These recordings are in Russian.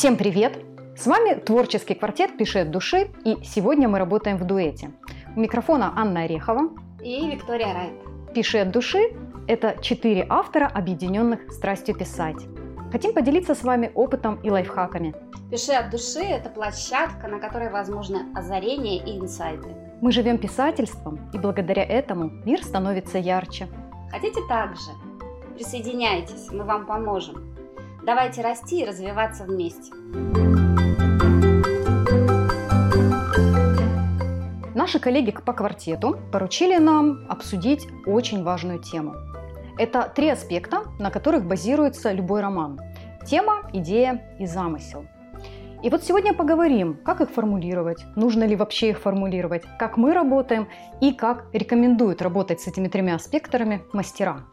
Всем привет! С вами творческий квартет «Пиши от души» и сегодня мы работаем в дуэте. У микрофона Анна Орехова и Виктория Райт. «Пиши от души» – это четыре автора, объединенных страстью писать. Хотим поделиться с вами опытом и лайфхаками. «Пиши от души» – это площадка, на которой возможны озарения и инсайты. Мы живем писательством, и благодаря этому мир становится ярче. Хотите так же? Присоединяйтесь, мы вам поможем. Давайте расти и развиваться вместе. Наши коллеги по квартету поручили нам обсудить очень важную тему. Это три аспекта, на которых базируется любой роман. Тема, идея и замысел. И вот сегодня поговорим, как их формулировать, нужно ли вообще их формулировать, как мы работаем и как рекомендуют работать с этими тремя аспектами мастера.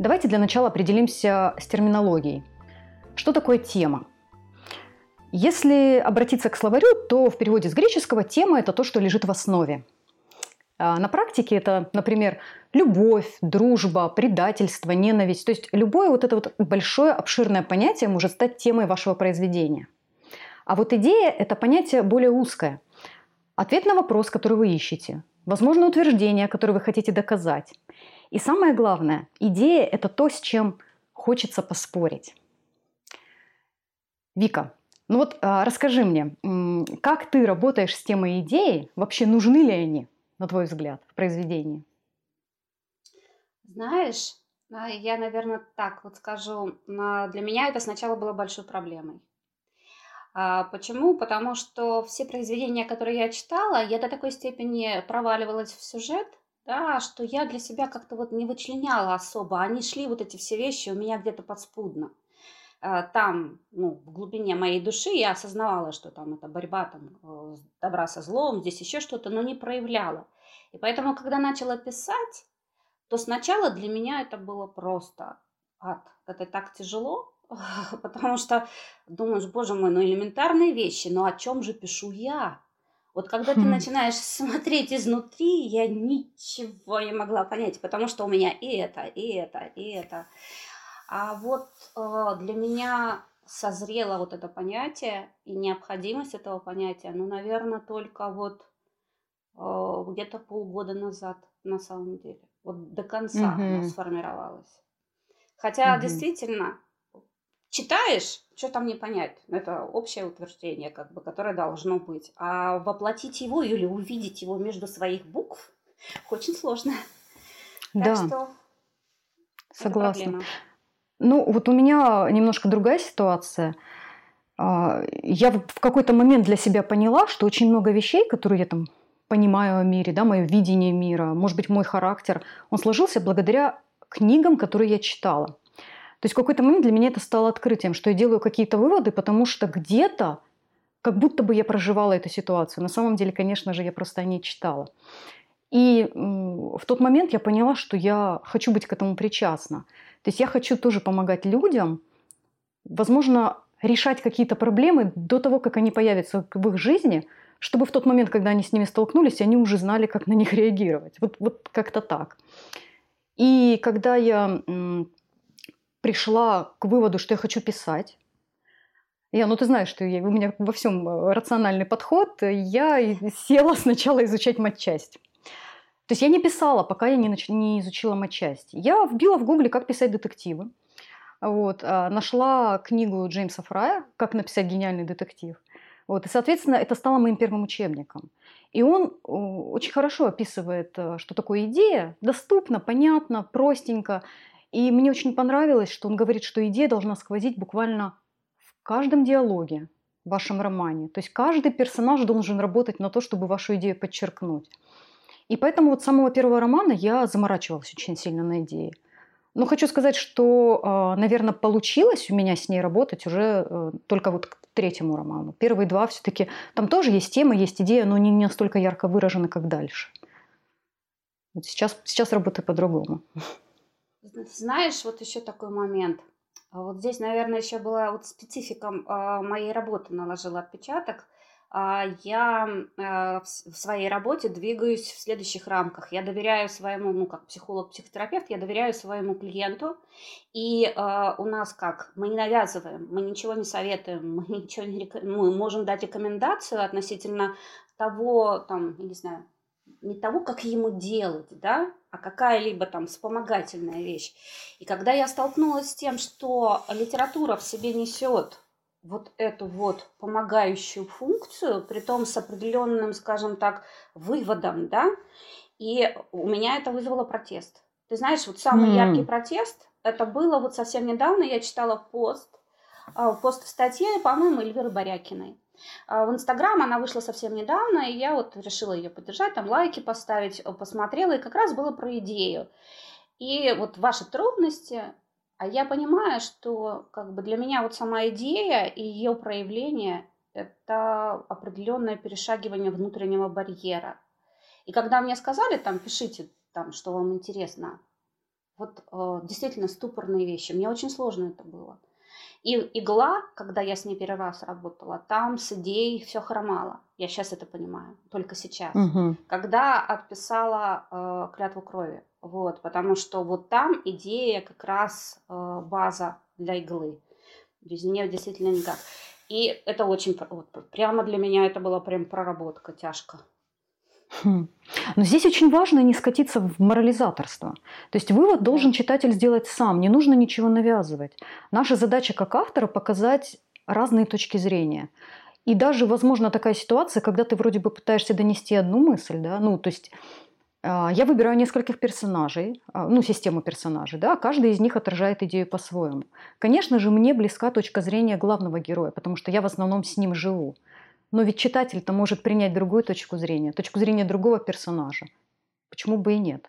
Давайте для начала определимся с терминологией. Что такое тема? Если обратиться к словарю, то в переводе с греческого тема – это то, что лежит в основе. А на практике это, например, любовь, дружба, предательство, ненависть. То есть любое вот это вот большое обширное понятие может стать темой вашего произведения. А вот идея – это понятие более узкое. Ответ на вопрос, который вы ищете. Возможно, утверждение, которое вы хотите доказать. И самое главное, идея – это то, с чем хочется поспорить. Вика, ну вот а, расскажи мне, как ты работаешь с темой идеи? Вообще нужны ли они, на твой взгляд, в произведении? Знаешь, а, я, наверное, так вот скажу, для меня это сначала было большой проблемой. А, почему? Потому что все произведения, которые я читала, я до такой степени проваливалась в сюжет, да, что я для себя как-то вот не вычленяла особо. Они шли, вот эти все вещи, у меня где-то подспудно. А, там, ну, в глубине моей души я осознавала, что там это борьба там, э, добра со злом, здесь еще что-то, но не проявляла. И поэтому, когда начала писать, то сначала для меня это было просто ад. Это так тяжело, потому что думаешь, боже мой, ну элементарные вещи, но о чем же пишу я? Вот когда ты хм. начинаешь смотреть изнутри, я ничего не могла понять, потому что у меня и это, и это, и это. А вот э, для меня созрело вот это понятие и необходимость этого понятия, ну, наверное, только вот э, где-то полгода назад на самом деле. Вот до конца оно сформировалось. Хотя угу. действительно, читаешь, что там не понять. Это общее утверждение, как бы, которое должно быть. А воплотить его или увидеть его между своих букв очень сложно. Да. Так что Согласна. Ну, вот у меня немножко другая ситуация. А, я в какой-то момент для себя поняла, что очень много вещей, которые я там понимаю о мире, да, мое видение мира, может быть, мой характер, он сложился благодаря книгам, которые я читала. То есть в какой-то момент для меня это стало открытием, что я делаю какие-то выводы, потому что где-то как будто бы я проживала эту ситуацию. На самом деле, конечно же, я просто о ней читала. И в тот момент я поняла, что я хочу быть к этому причастна. То есть я хочу тоже помогать людям, возможно, решать какие-то проблемы до того, как они появятся в их жизни, чтобы в тот момент, когда они с ними столкнулись, они уже знали, как на них реагировать. Вот, вот как-то так. И когда я пришла к выводу, что я хочу писать, я, ну ты знаешь, что я, у меня во всем э, рациональный подход, я села сначала изучать матчасть. То есть я не писала, пока я не, нач... не изучила матчасть. Я вбила в гугле, как писать детективы. Вот, а, нашла книгу Джеймса Фрая «Как написать гениальный детектив». Вот, и, соответственно, это стало моим первым учебником. И он очень хорошо описывает, э, что такое идея, доступно, понятно, простенько. И мне очень понравилось, что он говорит, что идея должна сквозить буквально в каждом диалоге в вашем романе. То есть каждый персонаж должен работать на то, чтобы вашу идею подчеркнуть. И поэтому вот с самого первого романа я заморачивалась очень сильно на идее. Но хочу сказать, что, а, наверное, получилось у меня с ней работать уже э, только вот к третьему роману. Первые два все-таки, там тоже есть тема, есть идея, но не настолько ярко выражены, как дальше. Вот сейчас, сейчас работаю по-другому. Знаешь, вот еще такой момент. Вот здесь, наверное, еще была вот специфика а, моей работы наложила отпечаток – а, я а, в своей работе двигаюсь в следующих рамках. Я доверяю своему, ну, как психолог-психотерапевт, я доверяю своему клиенту. И у нас как? Мы не навязываем, мы ничего не советуем, мы ничего не рек... мы можем дать рекомендацию относительно того, там, не знаю, не того, как ему делать, да, а какая-либо там вспомогательная вещь. И когда я столкнулась с тем, что литература в себе несет вот эту вот помогающую функцию, при том с определенным, скажем так, выводом, да, и у меня это вызвало протест. Ты знаешь, вот самый mm. яркий протест, это было вот совсем недавно, я читала пост, а, пост в статье, по-моему, Эльвиры Борякиной. А, в Инстаграм она вышла совсем недавно, и я вот решила ее поддержать, там лайки поставить, посмотрела, и как раз было про идею. И вот ваши трудности, а я понимаю, что как бы для меня вот сама идея и ее проявление – это определенное перешагивание внутреннего барьера. И когда мне сказали, там, пишите, там, что вам интересно, вот э, действительно ступорные вещи, мне очень сложно это было. И игла, когда я с ней первый раз работала, там с идеей все хромало. Я сейчас это понимаю, только сейчас. Угу. Когда отписала э, клятву крови, вот, потому что вот там идея как раз э, база для иглы. Без нее действительно никак. И это очень, вот, прямо для меня это была прям проработка тяжко. Хм. Но здесь очень важно не скатиться в морализаторство. То есть вывод должен читатель сделать сам, не нужно ничего навязывать. Наша задача как автора показать разные точки зрения. И даже, возможно, такая ситуация, когда ты вроде бы пытаешься донести одну мысль, да, ну, то есть а, я выбираю нескольких персонажей, а, ну, систему персонажей, да, каждый из них отражает идею по-своему. Конечно же, мне близка точка зрения главного героя, потому что я в основном с ним живу. Но ведь читатель-то может принять другую точку зрения, точку зрения другого персонажа. Почему бы и нет?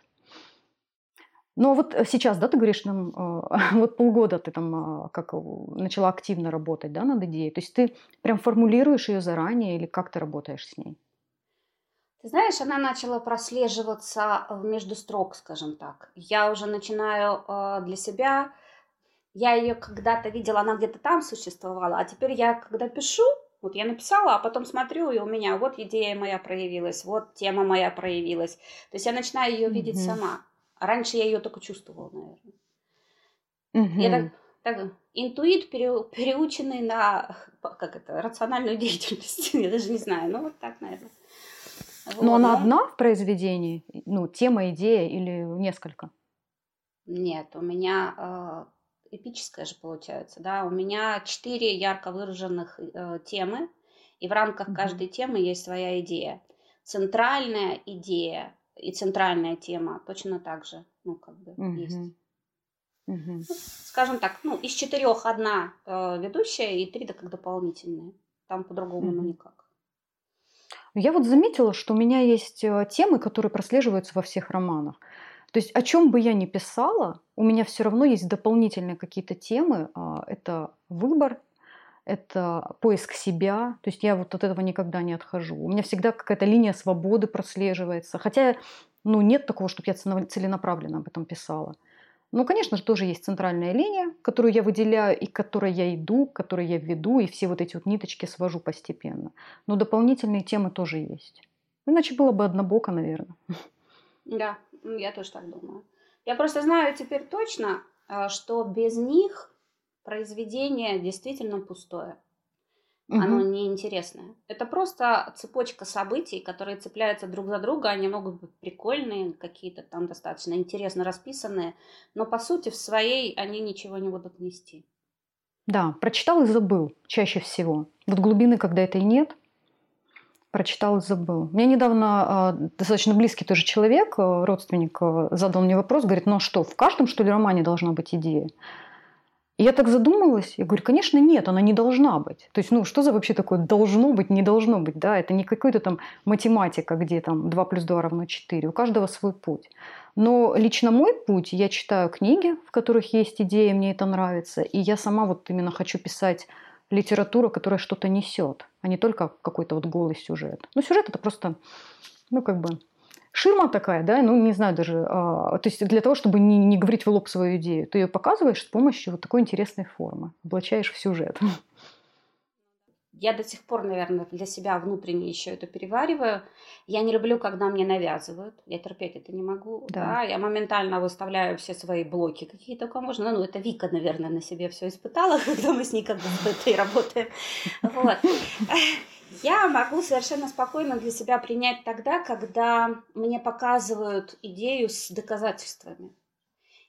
Ну а вот сейчас, да, ты говоришь, нам, э, вот полгода ты там как начала активно работать, да, над идеей. То есть ты прям формулируешь ее заранее или как ты работаешь с ней? Ты знаешь, она начала прослеживаться между строк, скажем так. Я уже начинаю э, для себя, я ее когда-то видела, она где-то там существовала, а теперь я, когда пишу, вот я написала, а потом смотрю, и у меня вот идея моя проявилась, вот тема моя проявилась. То есть я начинаю ее видеть mm-hmm. сама. А раньше я ее только чувствовала, наверное. Mm-hmm. Я так, так, интуит, пере, переученный на как это, рациональную деятельность. я даже не знаю, ну вот так, наверное. Вот, Но она да? одна в произведении? Ну, тема, идея или несколько? Нет, у меня а, эпическое же получается, да, у меня четыре ярко выраженных э, темы, и в рамках mm-hmm. каждой темы есть своя идея. Центральная идея и центральная тема точно так же, ну, как бы mm-hmm. есть. Mm-hmm. скажем так, ну, из четырех одна э, ведущая и три да, как дополнительные. Там по-другому, mm-hmm. ну, никак. Я вот заметила, что у меня есть э, темы, которые прослеживаются во всех романах. То есть о чем бы я ни писала, у меня все равно есть дополнительные какие-то темы. А, это выбор, это поиск себя. То есть я вот от этого никогда не отхожу. У меня всегда какая-то линия свободы прослеживается. Хотя ну, нет такого, чтобы я целенаправленно об этом писала. Ну, конечно же, тоже есть центральная линия, которую я выделяю и к которой я иду, к которой я веду, и все вот эти вот ниточки свожу постепенно. Но дополнительные темы тоже есть. Иначе было бы однобоко, наверное. Да, я тоже так думаю. Я просто знаю теперь точно, э, что без них произведение действительно пустое. Угу. Оно неинтересное. Это просто цепочка событий, которые цепляются друг за друга. Они могут быть прикольные, какие-то там достаточно интересно расписанные, но по сути в своей они ничего не будут нести. Да, прочитал и забыл чаще всего. Вот глубины, когда это и нет, прочитал и забыл. Мне недавно э, достаточно близкий тоже человек, э, родственник, э, задал мне вопрос, говорит, ну а что, в каждом, что ли, романе должна быть идея? И я так задумалась, я говорю, конечно, нет, она не должна быть. То есть, ну, что за вообще такое должно быть, не должно быть, да? Это не какой-то там математика, где там 2 плюс 2 равно 4. У каждого свой путь. Но лично мой путь, я читаю книги, в которых есть идеи, мне это нравится, и я сама вот именно хочу писать литература, которая что-то несет, а не только какой-то вот голый сюжет. Ну, сюжет это просто, ну, как бы ширма такая, да, ну, не знаю даже, а, то есть для того, чтобы не, не говорить в лоб свою идею, ты ее показываешь с помощью вот такой интересной формы, облачаешь в сюжет. Я до сих пор, наверное, для себя внутренне еще это перевариваю. Я не люблю, когда мне навязывают. Я терпеть это не могу. Да. Да? Я моментально выставляю все свои блоки, какие только можно. Ну, это Вика, наверное, на себе все испытала, когда мы с ней как бы в этой работаем. Вот. Я могу совершенно спокойно для себя принять тогда, когда мне показывают идею с доказательствами.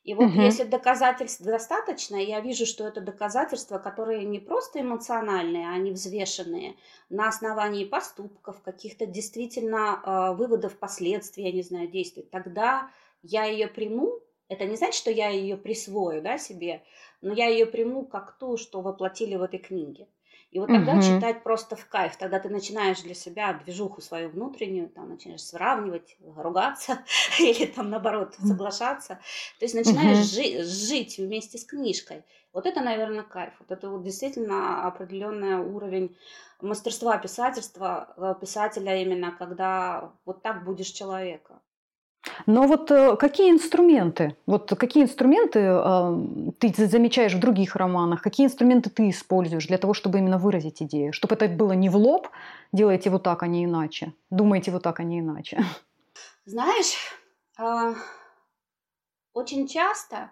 И вот угу. если доказательств достаточно, я вижу, что это доказательства, которые не просто эмоциональные, а они взвешенные на основании поступков, каких-то действительно э, выводов последствий, я не знаю, действий, тогда я ее приму. Это не значит, что я ее присвою да, себе, но я ее приму как ту, что воплотили в этой книге. И вот тогда угу. читать просто в кайф. Тогда ты начинаешь для себя движуху свою внутреннюю, там начинаешь сравнивать, ругаться или там наоборот соглашаться. То есть начинаешь угу. жи- жить вместе с книжкой. Вот это, наверное, кайф. Вот это вот действительно определенный уровень мастерства писательства, э, писателя именно, когда вот так будешь человека. Но вот э, какие инструменты, вот какие инструменты э, ты замечаешь в других романах, какие инструменты ты используешь для того, чтобы именно выразить идею, чтобы это было не в лоб, делайте вот так, а не иначе, думайте вот так, а не иначе. Знаешь, э, очень часто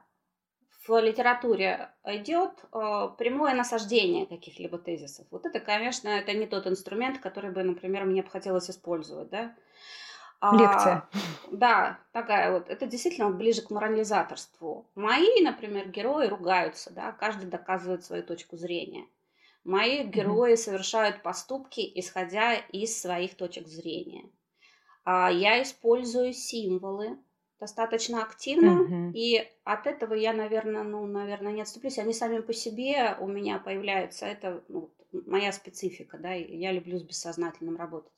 в литературе идет э, прямое насаждение каких-либо тезисов. Вот это, конечно, это не тот инструмент, который бы, например, мне бы хотелось использовать, да. Лекция. А, да, такая вот. Это действительно ближе к морализаторству. Мои, например, герои ругаются, да, каждый доказывает свою точку зрения. Мои герои mm-hmm. совершают поступки, исходя из своих точек зрения. А я использую символы достаточно активно, mm-hmm. и от этого я, наверное, ну, наверное, не отступлюсь. Они сами по себе у меня появляются. Это ну, моя специфика, да, я люблю с бессознательным работать.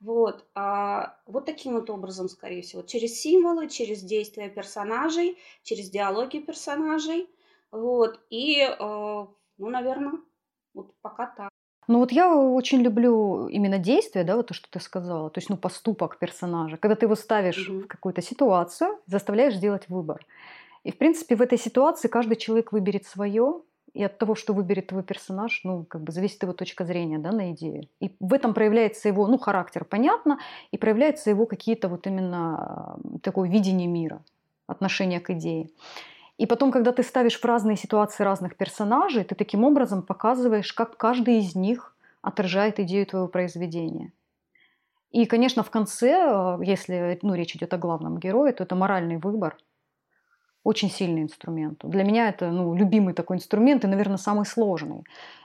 Вот, а, вот таким вот образом, скорее всего, через символы, через действия персонажей, через диалоги персонажей, вот, и, э, ну, наверное, вот пока так. Ну вот я очень люблю именно действие, да, вот то, что ты сказала, то есть, ну, поступок персонажа, когда ты его ставишь угу. в какую-то ситуацию, заставляешь сделать выбор. И, в принципе, в этой ситуации каждый человек выберет свое, и от того, что выберет твой персонаж, ну, как бы зависит его точка зрения, да, на идею. И в этом проявляется его, ну, характер, понятно, и проявляются его какие-то вот именно такое видение мира, отношение к идее. И потом, когда ты ставишь в разные ситуации разных персонажей, ты таким образом показываешь, как каждый из них отражает идею твоего произведения. И, конечно, в конце, э, если ну, речь идет о главном герое, то это моральный выбор – очень сильный инструмент. Для меня это ну, любимый такой инструмент и, наверное, самый сложный.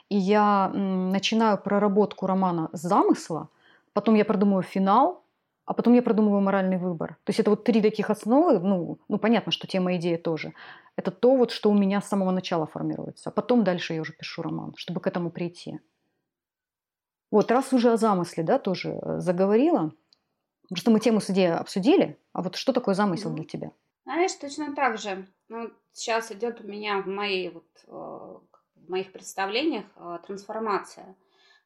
И я начинаю проработку романа с замысла, потом я продумываю финал, а потом я продумываю моральный выбор. То есть это вот три таких основы, ну, ну понятно, что тема идеи тоже. Это то, вот, что у меня с самого начала формируется. А потом дальше я уже пишу роман, чтобы к этому прийти. Вот, раз уже о замысле, да, тоже э, заговорила, потому что мы тему с идеей обсудили, а вот что такое замысел mm-hmm. для тебя? Знаешь, точно так же. Ну, сейчас идет у меня в моей вот э, в моих представлениях э, трансформация.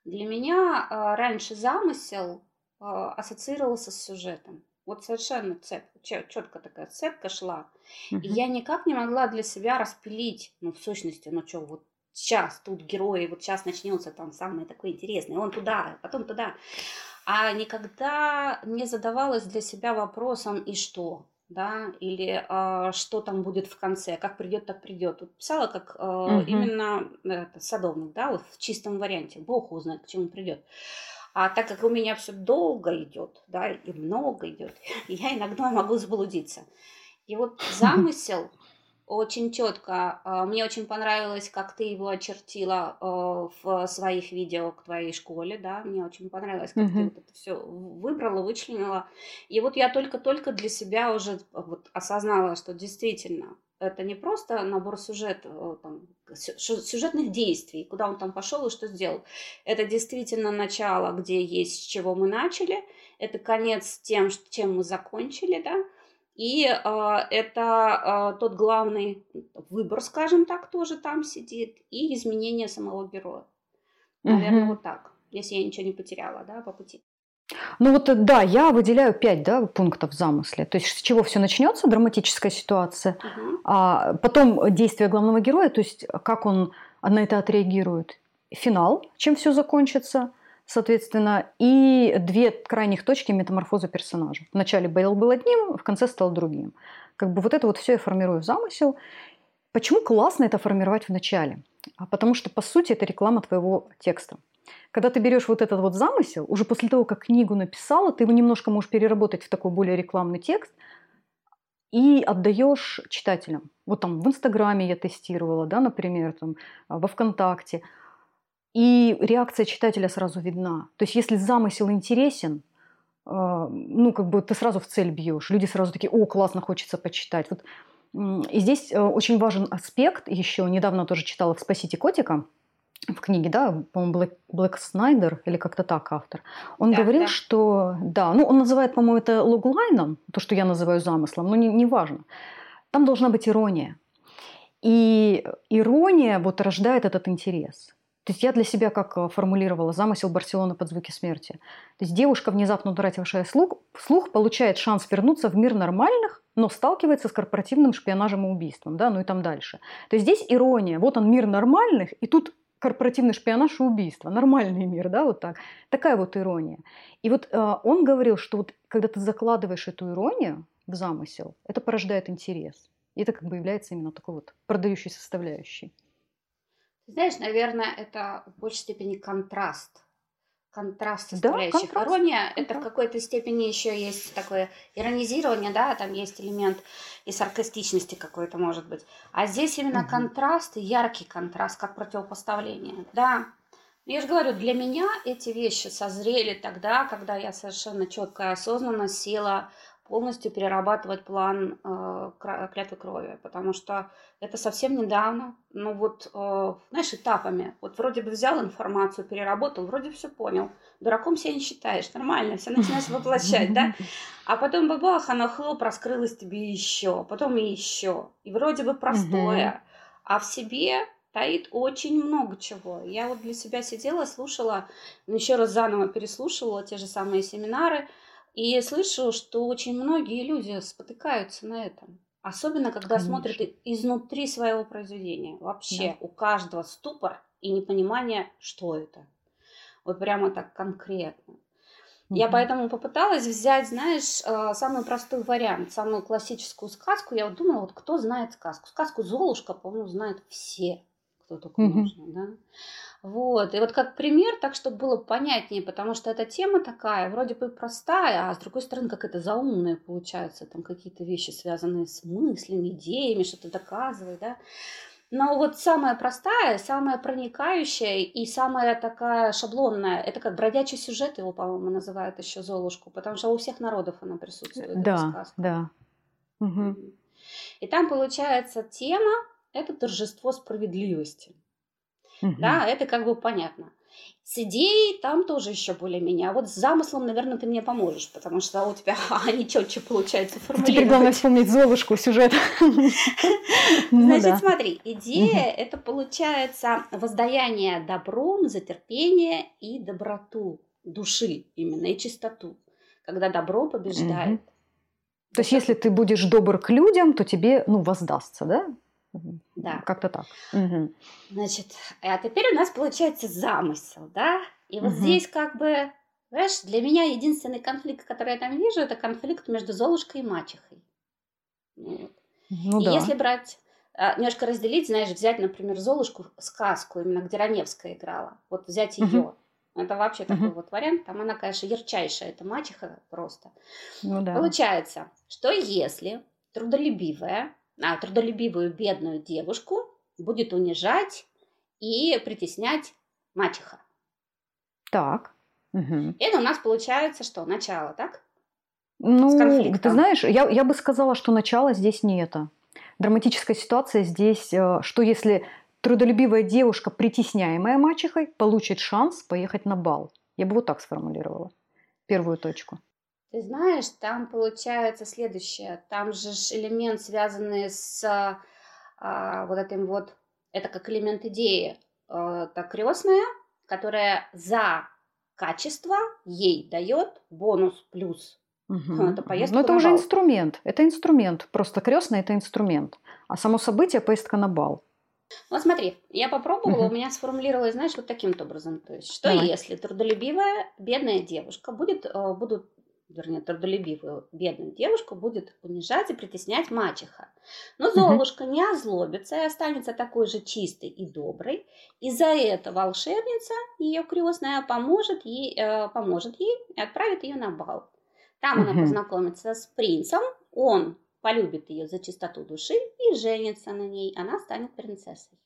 Для меня э, раньше замысел ассоциировался с сюжетом. Вот совершенно цепь, четко такая цепка шла. Uh-huh. И я никак не могла для себя распилить, ну, в сущности, ну что, вот сейчас тут герои, вот сейчас начнется там самое такое интересное, он туда, потом туда. А никогда не задавалась для себя вопросом, и что? Да, или э, что там будет в конце, как придет, так придет. Вот писала как э, угу. именно это, садовник, да, вот в чистом варианте. Бог узнает, к чему придет. А так как у меня все долго идет, да, и много идет, я иногда могу заблудиться. И вот замысел очень четко. А, мне очень понравилось, как ты его очертила а, в своих видео к твоей школе, да. Мне очень понравилось, как угу. ты вот это все выбрала, вычленила. И вот я только-только для себя уже вот осознала, что действительно это не просто набор сюжет, там, сюжетных действий, куда он там пошел и что сделал. Это действительно начало, где есть с чего мы начали, это конец тем, чем мы закончили, да, и э, это э, тот главный выбор, скажем так, тоже там сидит, и изменение самого героя. Наверное, угу. вот так, если я ничего не потеряла, да, по пути. Ну вот э, да, я выделяю пять да, пунктов в замысле. То есть с чего все начнется, драматическая ситуация, угу. а потом действие главного героя, то есть как он на это отреагирует. финал, чем все закончится, соответственно, и две крайних точки метаморфоза персонажа. Вначале Бейл был одним, в конце стал другим. Как бы вот это вот все я формирую в замысел. Почему классно это формировать в начале? А потому что, по сути, это реклама твоего текста. Когда ты берешь вот этот вот замысел, уже после того, как книгу написала, ты его немножко можешь переработать в такой более рекламный текст и отдаешь читателям. Вот там в Инстаграме я тестировала, да, например, там, во Вконтакте. И реакция читателя сразу видна. То есть если замысел интересен, э, ну, как бы ты сразу в цель бьешь. Люди сразу такие, о, классно, хочется почитать. Вот. И здесь э, очень важен аспект еще. Недавно тоже читала в «Спасите котика», в книге, да, по-моему, Блэк, Блэк Снайдер или как-то так автор, он да, говорил, да. что, да, ну он называет, по-моему, это логлайном, то, что я называю замыслом, но не, не важно. Там должна быть ирония. И ирония вот рождает этот интерес. То есть я для себя как э, формулировала замысел Барселоны под звуки смерти. То есть девушка, внезапно утратившая слух, слух, получает шанс вернуться в мир нормальных, но сталкивается с корпоративным шпионажем и убийством, да, ну и там дальше. То есть здесь ирония. Вот он мир нормальных, и тут корпоративный шпионаж и убийство. Нормальный мир, да, вот так. Такая вот ирония. И вот э, он говорил, что вот когда ты закладываешь эту иронию в замысел, это порождает интерес. И это как бы является именно такой вот продающей составляющей. Знаешь, наверное, это в большей степени контраст контраст составляющих. Да. Ирония это в какой-то степени еще есть такое иронизирование, да, там есть элемент и саркастичности какой-то может быть. А здесь именно угу. контраст, яркий контраст, как противопоставление. Да, я же говорю, для меня эти вещи созрели тогда, когда я совершенно четко и осознанно села полностью перерабатывать план э, клятвы крови, потому что это совсем недавно, ну вот, э, знаешь, этапами. Вот вроде бы взял информацию, переработал, вроде все понял. Дураком себя не считаешь, нормально, все начинаешь воплощать, да? А потом бабах, оно хлоп, раскрылось тебе еще, потом и еще. И вроде бы простое, а в себе таит очень много чего. Я вот для себя сидела, слушала, еще раз заново переслушивала те же самые семинары – и я слышу, что очень многие люди спотыкаются на этом. Особенно, когда Конечно. смотрят изнутри своего произведения. Вообще да. у каждого ступор и непонимание, что это. Вот прямо так конкретно. Угу. Я поэтому попыталась взять, знаешь, э, самый простой вариант, самую классическую сказку. Я вот думала, вот кто знает сказку? Сказку Золушка, по-моему, знают все, кто только угу. можно, да? Вот, и вот как пример, так, чтобы было понятнее, потому что эта тема такая, вроде бы простая, а с другой стороны, как это заумная получается, там какие-то вещи, связанные с мыслями, идеями, что-то доказывает, да. Но вот самая простая, самая проникающая и самая такая шаблонная, это как бродячий сюжет, его, по-моему, называют еще Золушку, потому что у всех народов она присутствует. Да, да. Угу. И там получается тема, это торжество справедливости. Угу. Да, это как бы понятно. С идеей там тоже еще более-менее. А вот с замыслом, наверное, ты мне поможешь, потому что у тебя они четче получается формулировать. Теперь главное вспомнить Золушку, сюжет. Ну Значит, смотри, идея – это получается воздаяние добром за терпение и доброту души именно, и чистоту, когда добро побеждает. То есть, если ты будешь добр к людям, то тебе, ну, воздастся, да? Да. Как-то так. Угу. Значит, а теперь у нас получается замысел, да? И вот угу. здесь как бы, знаешь, для меня единственный конфликт, который я там вижу, это конфликт между Золушкой и мачехой. Вот. Ну, и да. если брать, а, немножко разделить, знаешь, взять, например, Золушку, сказку, именно где Раневская играла, вот взять ее. Угу. Это вообще uh такой вот вариант. Там она, конечно, ярчайшая, это мачеха просто. Ну, да. Получается, что если трудолюбивая, трудолюбивую бедную девушку будет унижать и притеснять мачеха. Так. Угу. Это у нас получается что? Начало, так? Ну, ты знаешь, я, я бы сказала, что начало здесь не это. Драматическая ситуация здесь, э, что если трудолюбивая девушка, притесняемая мачехой, получит шанс поехать на бал. Я бы вот так сформулировала первую точку. Ты знаешь, там получается следующее. Там же элемент, связанный с а, вот этим вот, это как элемент идеи, а, так крестная, которая за качество ей дает бонус плюс. Угу. Это поездка Но это уже бал. инструмент. Это инструмент. Просто крестная это инструмент. А само событие поездка на бал. Вот смотри, я попробовала, Мгм. у меня сформулировалось, знаешь, вот таким образом. То есть, что Давай. если трудолюбивая бедная девушка будет, э, будут, вернее, трудолюбивую бедную девушку будет унижать и притеснять мачеха. Но. Золушка не озлобится и останется такой же чистой и доброй. И за это волшебница, ее крестная, поможет ей, э, поможет ей и отправит ее на бал. Там она познакомится с принцем, он полюбит ее за чистоту души и женится на ней, она станет принцессой.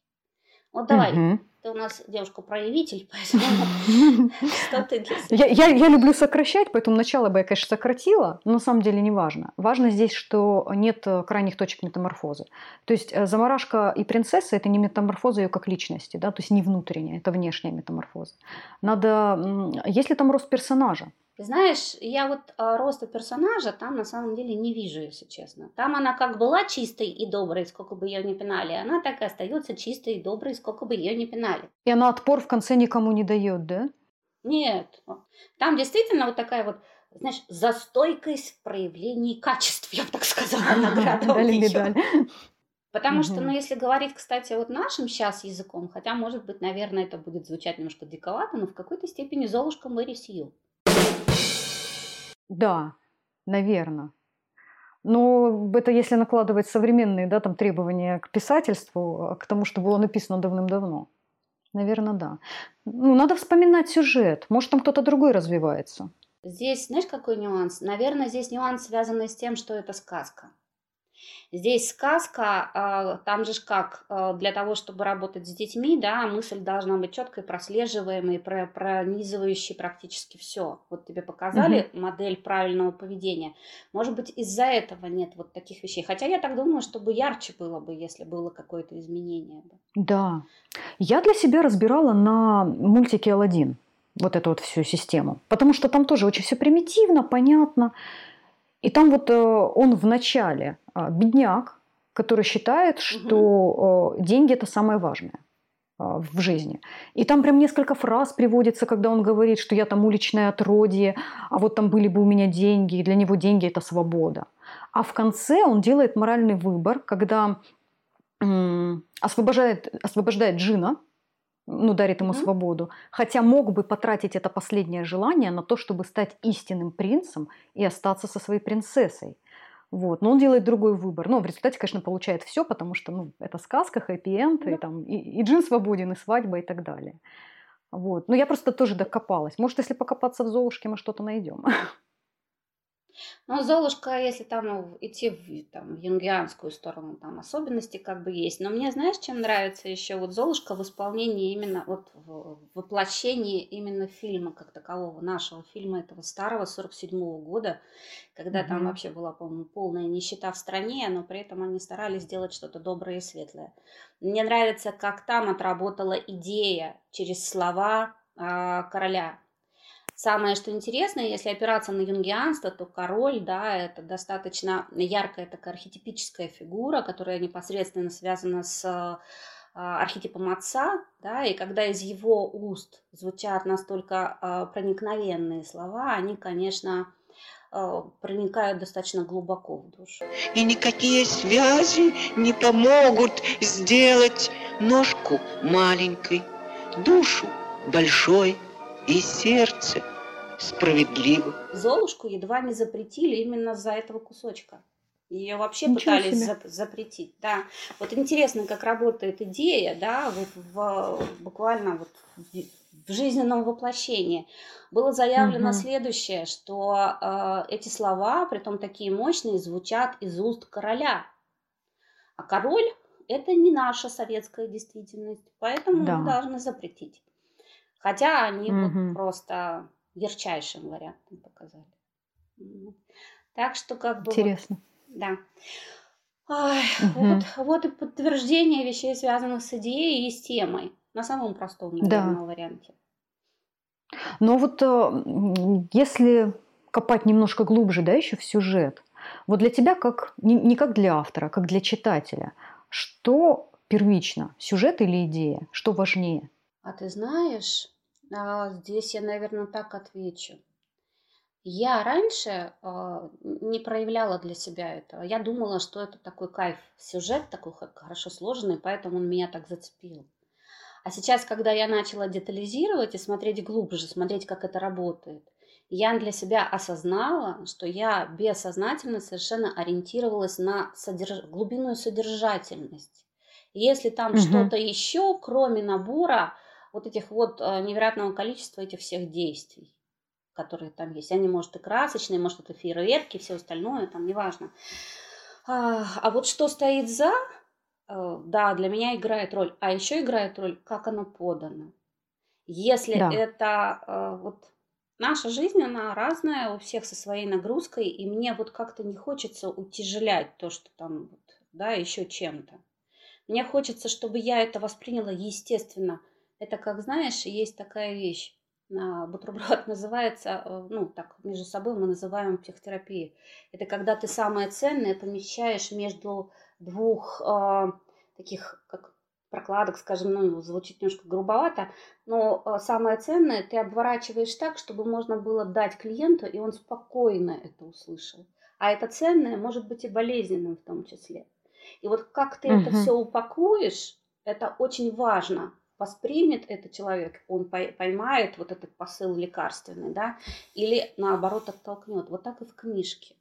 Вот давай, Мгм. ты у нас девушка-проявитель, поэтому что ты для себя? Я, люблю сокращать, поэтому начало бы я, конечно, сократила, но на самом деле не важно. Важно здесь, что нет э, крайних точек метаморфозы. То есть э, заморашка и принцесса – это не метаморфоза ее как личности, да, то есть не внутренняя, это внешняя метаморфоза. Надо, м, есть ли там рост персонажа? Ты знаешь, я вот а, роста персонажа там на самом деле не вижу, если честно. Там она как была чистой и доброй, сколько бы ее не пинали, она так и остается чистой и доброй, сколько бы ее не пинали. И она отпор в конце никому не дает, да? Нет, там действительно вот такая вот, знаешь, застойкость в проявлении качеств, я бы так сказала, награда у медаль. Потому что, ну, если говорить, кстати, вот нашим сейчас языком, хотя, может быть, наверное, это будет звучать немножко диковато, но в какой-то степени Золушка Мэри Сью. Да, наверное. Но это если накладывать современные да, там, требования к писательству, а, к тому, что было написано давным-давно. Наверное, да. Ну, надо вспоминать сюжет. Может, там кто-то другой развивается. Здесь, знаешь, какой нюанс? Наверное, здесь нюанс, связанный с тем, что это сказка. Здесь сказка, а, там же как, а, для того, чтобы работать с детьми, да, мысль должна быть четкой, прослеживаемой, про- пронизывающей практически все. Вот тебе показали модель правильного поведения. Может быть, из-за этого нет вот таких вещей. Хотя я так думаю, чтобы ярче было бы, если было какое-то изменение. Да. Я для себя разбирала на мультике «Аладдин» вот эту вот всю систему. Потому что там тоже очень все примитивно, понятно. И там вот э, он в начале а, бедняк, который считает, что э, деньги это самое важное а, в жизни. И там прям несколько фраз приводится, когда он говорит, что я там уличное отродье, а вот там были бы у меня деньги, и для него деньги это свобода. А в конце он делает моральный выбор, когда освобождает, освобождает Джина, ну, дарит ему Мгм. свободу, хотя мог бы потратить это последнее желание на то, чтобы стать истинным принцем и остаться со своей принцессой. Вот. Но он делает другой выбор. Но в результате, конечно, получает все, потому что ну, это сказка, хэппи-энд, и, Да. там, и, и Джин свободен, и свадьба, и так далее. Вот. Но я просто тоже докопалась. Может, если покопаться в Золушке, мы что-то найдем. Ну, Золушка, если там ну, идти в, там, юнгианскую сторону, там особенности как бы есть. Но мне, знаешь, чем нравится еще вот Золушка в исполнении именно, вот в воплощении именно фильма как такового, нашего фильма этого старого 47 года, когда там Мгм. вообще была, по-моему, полная нищета в стране, но при этом они старались сделать что-то доброе и светлое. Мне нравится, как там отработала идея через слова а, короля. Самое, что интересно, если опираться на юнгианство, то король, да, это достаточно яркая такая архетипическая фигура, которая непосредственно связана с а, архетипом отца, да, и когда из его уст звучат настолько а, проникновенные слова, они, конечно, а, проникают достаточно глубоко в душу. И никакие связи не помогут сделать ножку маленькой, душу большой и сердце справедливым. Золушку едва не запретили именно за этого кусочка. Ее вообще Ничего пытались себе. зап- запретить. Да. Вот интересно, как работает идея, да, вот в, буквально вот в, жизненном воплощении. Было заявлено Мгм. следующее, что э, эти слова, притом такие мощные, звучат из уст короля. А король это не наша советская действительность, поэтому Да. мы должны запретить. Хотя они Мгм. вот просто ярчайшим вариантом показали. Так что как бы вот, Интересно. да. Ай, Мгм. вот, вот и подтверждение вещей, связанных с идеей и с темой. На самом простом, Да. наверное, варианте. Но вот э, если копать немножко глубже, да, еще в сюжет, вот для тебя как, не, не как для автора, а как для читателя, что первично, сюжет или идея? Что важнее? А ты знаешь, а, здесь я, наверное, так отвечу. Я раньше э, не проявляла для себя этого. Я думала, что это такой кайф, сюжет такой хорошо сложенный, поэтому он меня так зацепил. А сейчас, когда я начала детализировать и смотреть глубже, смотреть, как это работает, я для себя осознала, что я бессознательно совершенно ориентировалась на содерж... глубинную содержательность. Если там угу. что-то еще, кроме набора вот этих вот э, невероятного количества этих всех действий, которые там есть, они, может, и красочные, может, это фейерверки, все остальное, там, неважно. А, а вот что стоит за, э, да, для меня играет роль. А еще играет роль, как оно подано. Если да. это э, вот наша жизнь, она разная, у всех со своей нагрузкой, и мне вот как-то не хочется утяжелять то, что там, да, еще чем-то. Мне хочется, чтобы я это восприняла естественно. Это как, знаешь, есть такая вещь, на бутерброд называется, э, ну, так, между собой мы называем психотерапией. Это когда ты самое ценное помещаешь между двух э, таких, как прокладок, скажем, ну, звучит немножко грубовато, но э, самое ценное ты обворачиваешь так, чтобы можно было дать клиенту, и он спокойно это услышал. А это ценное может быть и болезненным в том числе. И вот как ты угу. это все упакуешь, это очень важно. Воспримет это человек, он поймает вот этот посыл лекарственный, да, или наоборот оттолкнет. Вот так и в книжке.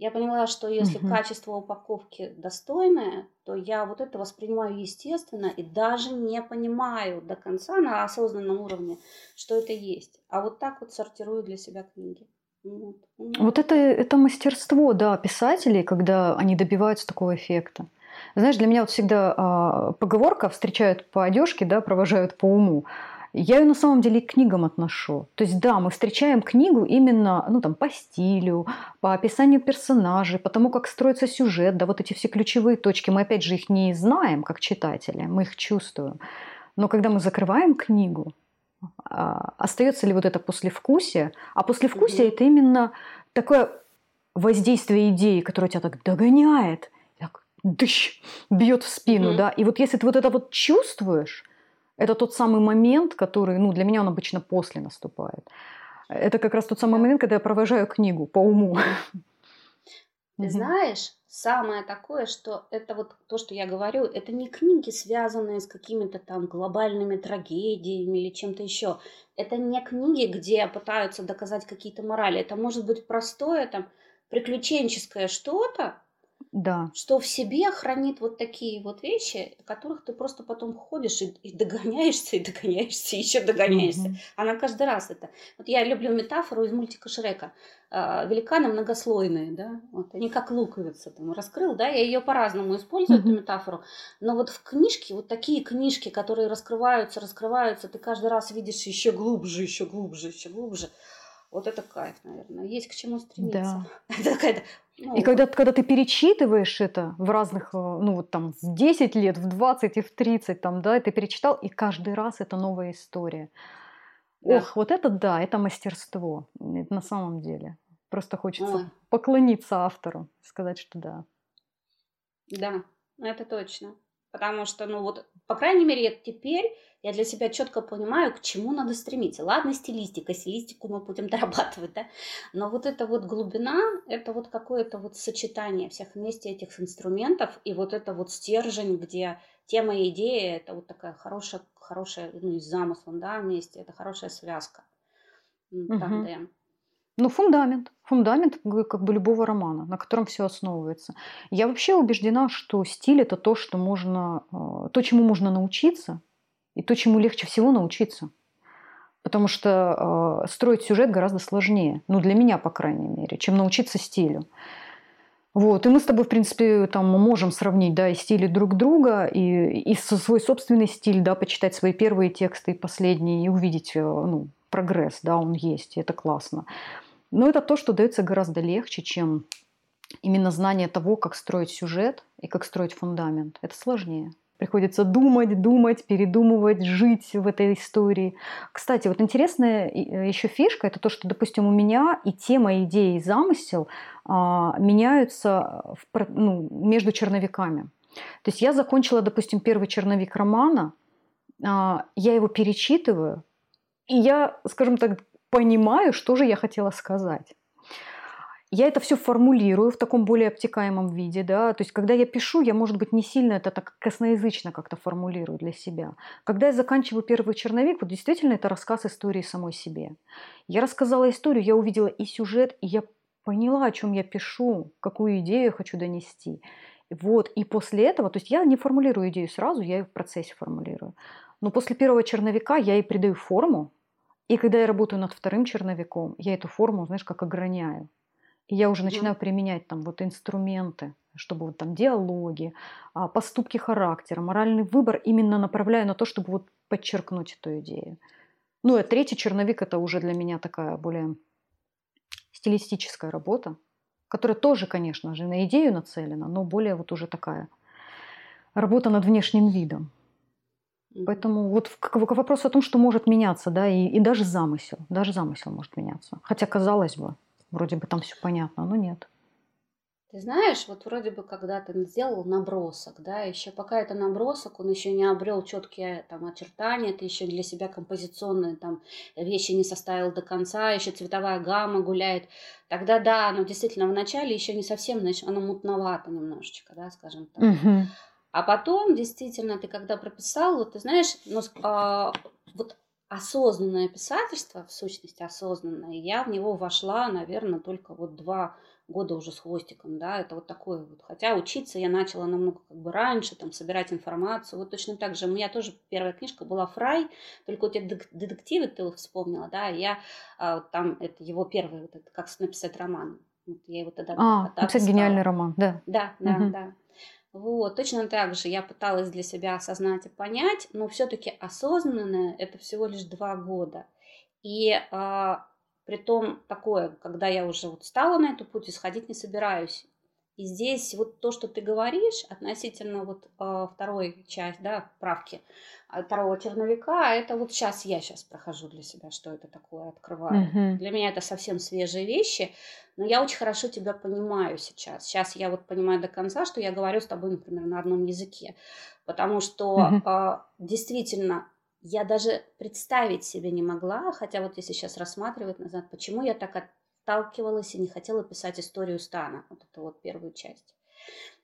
Я поняла, что если угу. качество упаковки достойное, то я вот это воспринимаю естественно и даже не понимаю до конца на осознанном уровне, что это есть. А вот так вот сортирую для себя книги. Вот, вот это, это мастерство, да, писателей, когда они добиваются такого эффекта. Знаешь, для меня вот всегда а, поговорка «встречают по одежке, да, провожают по уму». Я ее на самом деле к книгам отношу. То есть да, мы встречаем книгу именно ну, там, по стилю, по описанию персонажей, по тому, как строится сюжет, да, вот эти все ключевые точки. Мы опять же их не знаем, как читатели, мы их чувствуем. Но когда мы закрываем книгу, а, остается ли вот это послевкусие? А послевкусие mm-hmm. это именно такое воздействие идеи, которое тебя так догоняет, дыщ, бьет в спину, mm-hmm. да. И вот если ты вот это вот чувствуешь, это тот самый момент, который, ну, для меня он обычно после наступает. Это как раз тот самый момент, когда я провожаю книгу по уму. Ты знаешь, самое такое, что это вот то, что я говорю, это не книги, связанные с какими-то там глобальными трагедиями или чем-то еще. Это не книги, где пытаются доказать какие-то морали. Это может быть простое там приключенческое что-то, да. что в себе хранит вот такие вот вещи, которых ты просто потом ходишь и, и догоняешься, и догоняешься, и еще догоняешься. Mm-hmm. Она каждый раз это. Вот я люблю метафору из мультика Шрека. А, великаны многослойные, да, вот они как луковица там раскрыл, да, я ее по-разному использую, mm-hmm. эту метафору, но вот в книжке, вот такие книжки, которые раскрываются, раскрываются, ты каждый раз видишь еще глубже, еще глубже, еще глубже. Вот это кайф, наверное. Есть к чему стремиться. Да. это ну, и когда, когда ты перечитываешь это в разных, э, ну вот там в 10 лет, в 20 и в 30, там, да, ты перечитал, и каждый раз это новая история. Да. Ох, вот это да, это мастерство это на самом деле. Просто хочется Ой. поклониться автору, сказать, что да. Да, это точно. Потому что, ну вот, по крайней мере, теперь я для себя четко понимаю, к чему надо стремиться. Ладно, стилистика, стилистику мы будем дорабатывать, да, но вот эта вот глубина, это вот какое-то вот сочетание всех вместе этих инструментов, и вот это вот стержень, где тема и идея, это вот такая хорошая, хорошая, ну, и с замыслом, да, вместе, это хорошая связка. Угу. Ну, фундамент. Фундамент как бы любого романа, на котором все основывается. Я вообще убеждена, что стиль это то, что можно, э, то, чему можно научиться, и то, чему легче всего научиться. Потому что э, строить сюжет гораздо сложнее, ну для меня, по крайней мере, чем научиться стилю. Вот, и мы с тобой, в принципе, там можем сравнить, да, и стили друг друга, и, и свой собственный стиль, да, почитать свои первые тексты и последние, и увидеть, э, ну, прогресс, да, он есть, и это классно. Но это то, что дается гораздо легче, чем именно знание того, как строить сюжет и как строить фундамент. Это сложнее. Приходится думать, думать, передумывать, жить в этой истории. Кстати, вот интересная э, еще фишка это то, что, допустим, у меня и тема, идея, и замысел а, меняются в, ну, между черновиками. То есть я закончила, допустим, первый черновик романа, а, я его перечитываю, и я, скажем так, понимаю, что же я хотела сказать. Я это все формулирую в таком более обтекаемом виде, да, то есть когда я пишу, я, может быть, не сильно это так косноязычно как-то формулирую для себя. Когда я заканчиваю первый черновик, вот действительно это рассказ истории самой себе. Я рассказала историю, я увидела и сюжет, и я поняла, о чем я пишу, какую идею я хочу донести. Вот, и после этого, то есть я не формулирую идею сразу, я ее в процессе формулирую. Но после первого черновика я ей придаю форму, и когда я работаю над вторым черновиком, я эту форму, знаешь, как ограняю. И я уже начинаю применять там вот инструменты, чтобы вот там диалоги, а, поступки характера, моральный выбор именно направляю на то, чтобы вот подчеркнуть эту идею. Ну, а третий черновик это уже для меня такая более стилистическая работа, которая тоже, конечно же, на идею нацелена, но более вот уже такая работа над внешним видом. Поэтому вот к, к вопросу о том, что может меняться, да, и, и даже замысел, даже замысел может меняться. Хотя, казалось бы, Вроде бы там все понятно, но нет. Ты знаешь, вот вроде бы когда ты сделал набросок, да, еще пока это набросок, он еще не обрел четкие там очертания, ты еще для себя композиционные там вещи не составил до конца, еще цветовая гамма гуляет. Тогда да, но действительно в начале еще не совсем, значит, оно мутновато немножечко, да, скажем так. Угу. А потом, действительно, ты когда прописал, вот ты знаешь, ну, а, вот осознанное писательство, в сущности осознанное, я в него вошла, наверное, только вот два года уже с хвостиком, да, это вот такое вот. Хотя учиться я начала намного как бы раньше, там, собирать информацию. Вот точно так же, у меня тоже первая книжка была «Фрай», только вот эти детективы ты вспомнила, да, я а, там, это его первый, вот это, как написать роман. Вот я его тогда... А, написать гениальный роман, да. Да, да, угу. да. Вот, точно так же я пыталась для себя осознать и понять, но все-таки осознанное это всего лишь два года. И а, при том такое, когда я уже вот стала на эту путь, исходить не собираюсь. И здесь вот то, что ты говоришь относительно вот э, второй части, да, правки э, второго черновика, это вот сейчас я сейчас прохожу для себя, что это такое, открываю. Мгм. Для меня это совсем свежие вещи, но я очень хорошо тебя понимаю сейчас. Сейчас я вот понимаю до конца, что я говорю с тобой, например, на одном языке, потому что Мгм. э, действительно я даже представить себе не могла, хотя вот если сейчас рассматривать назад, почему я так отталкивалась и не хотела писать историю стана, вот эту вот первую часть.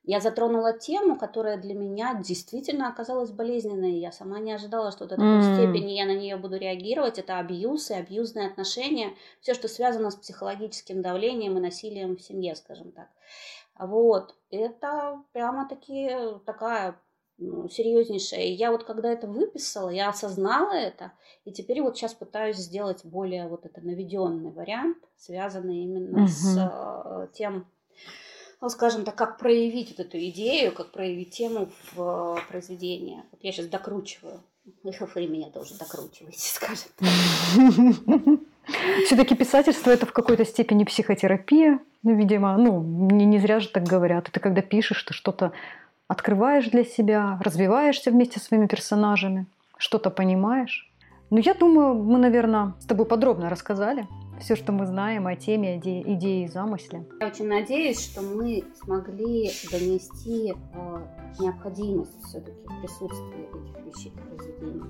Я затронула тему, которая для меня действительно оказалась болезненной. Я сама не ожидала, что до такой М. степени я на нее буду реагировать. Это абьюз и абьюзные отношения. Все, что связано с психологическим давлением и насилием в семье, скажем так. Вот. Это прямо-таки такая ну, серьезнейшая. И я вот когда это выписала, я осознала это, и теперь вот сейчас пытаюсь сделать более вот это наведенный вариант, связанный именно с Мгм. э, тем, ну, скажем так, как проявить вот эту идею, как проявить тему в э, произведении. Вот я сейчас докручиваю. Вы меня тоже докручиваете, скажем так. Все-таки писательство это в какой-то степени психотерапия, ну, видимо, ну, не, не зря же так говорят. Это когда пишешь, ты что-то открываешь для себя, развиваешься вместе со своими персонажами, что-то понимаешь. Ну, я думаю, мы, наверное, с тобой подробно рассказали все, что мы знаем о теме, идее и замысле. Я очень надеюсь, что мы смогли донести э, необходимость все-таки присутствия этих вещей в произведении.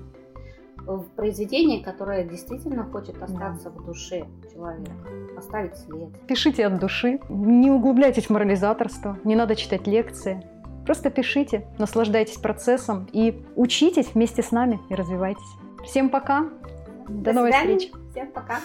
В произведении, которое действительно хочет остаться в душе человека, оставить след. Пишите от души, не углубляйтесь в морализаторство, не надо читать лекции. Просто пишите, наслаждайтесь процессом и учитесь вместе с нами и развивайтесь. Всем пока. До, До новых свидания. встреч. Всем пока.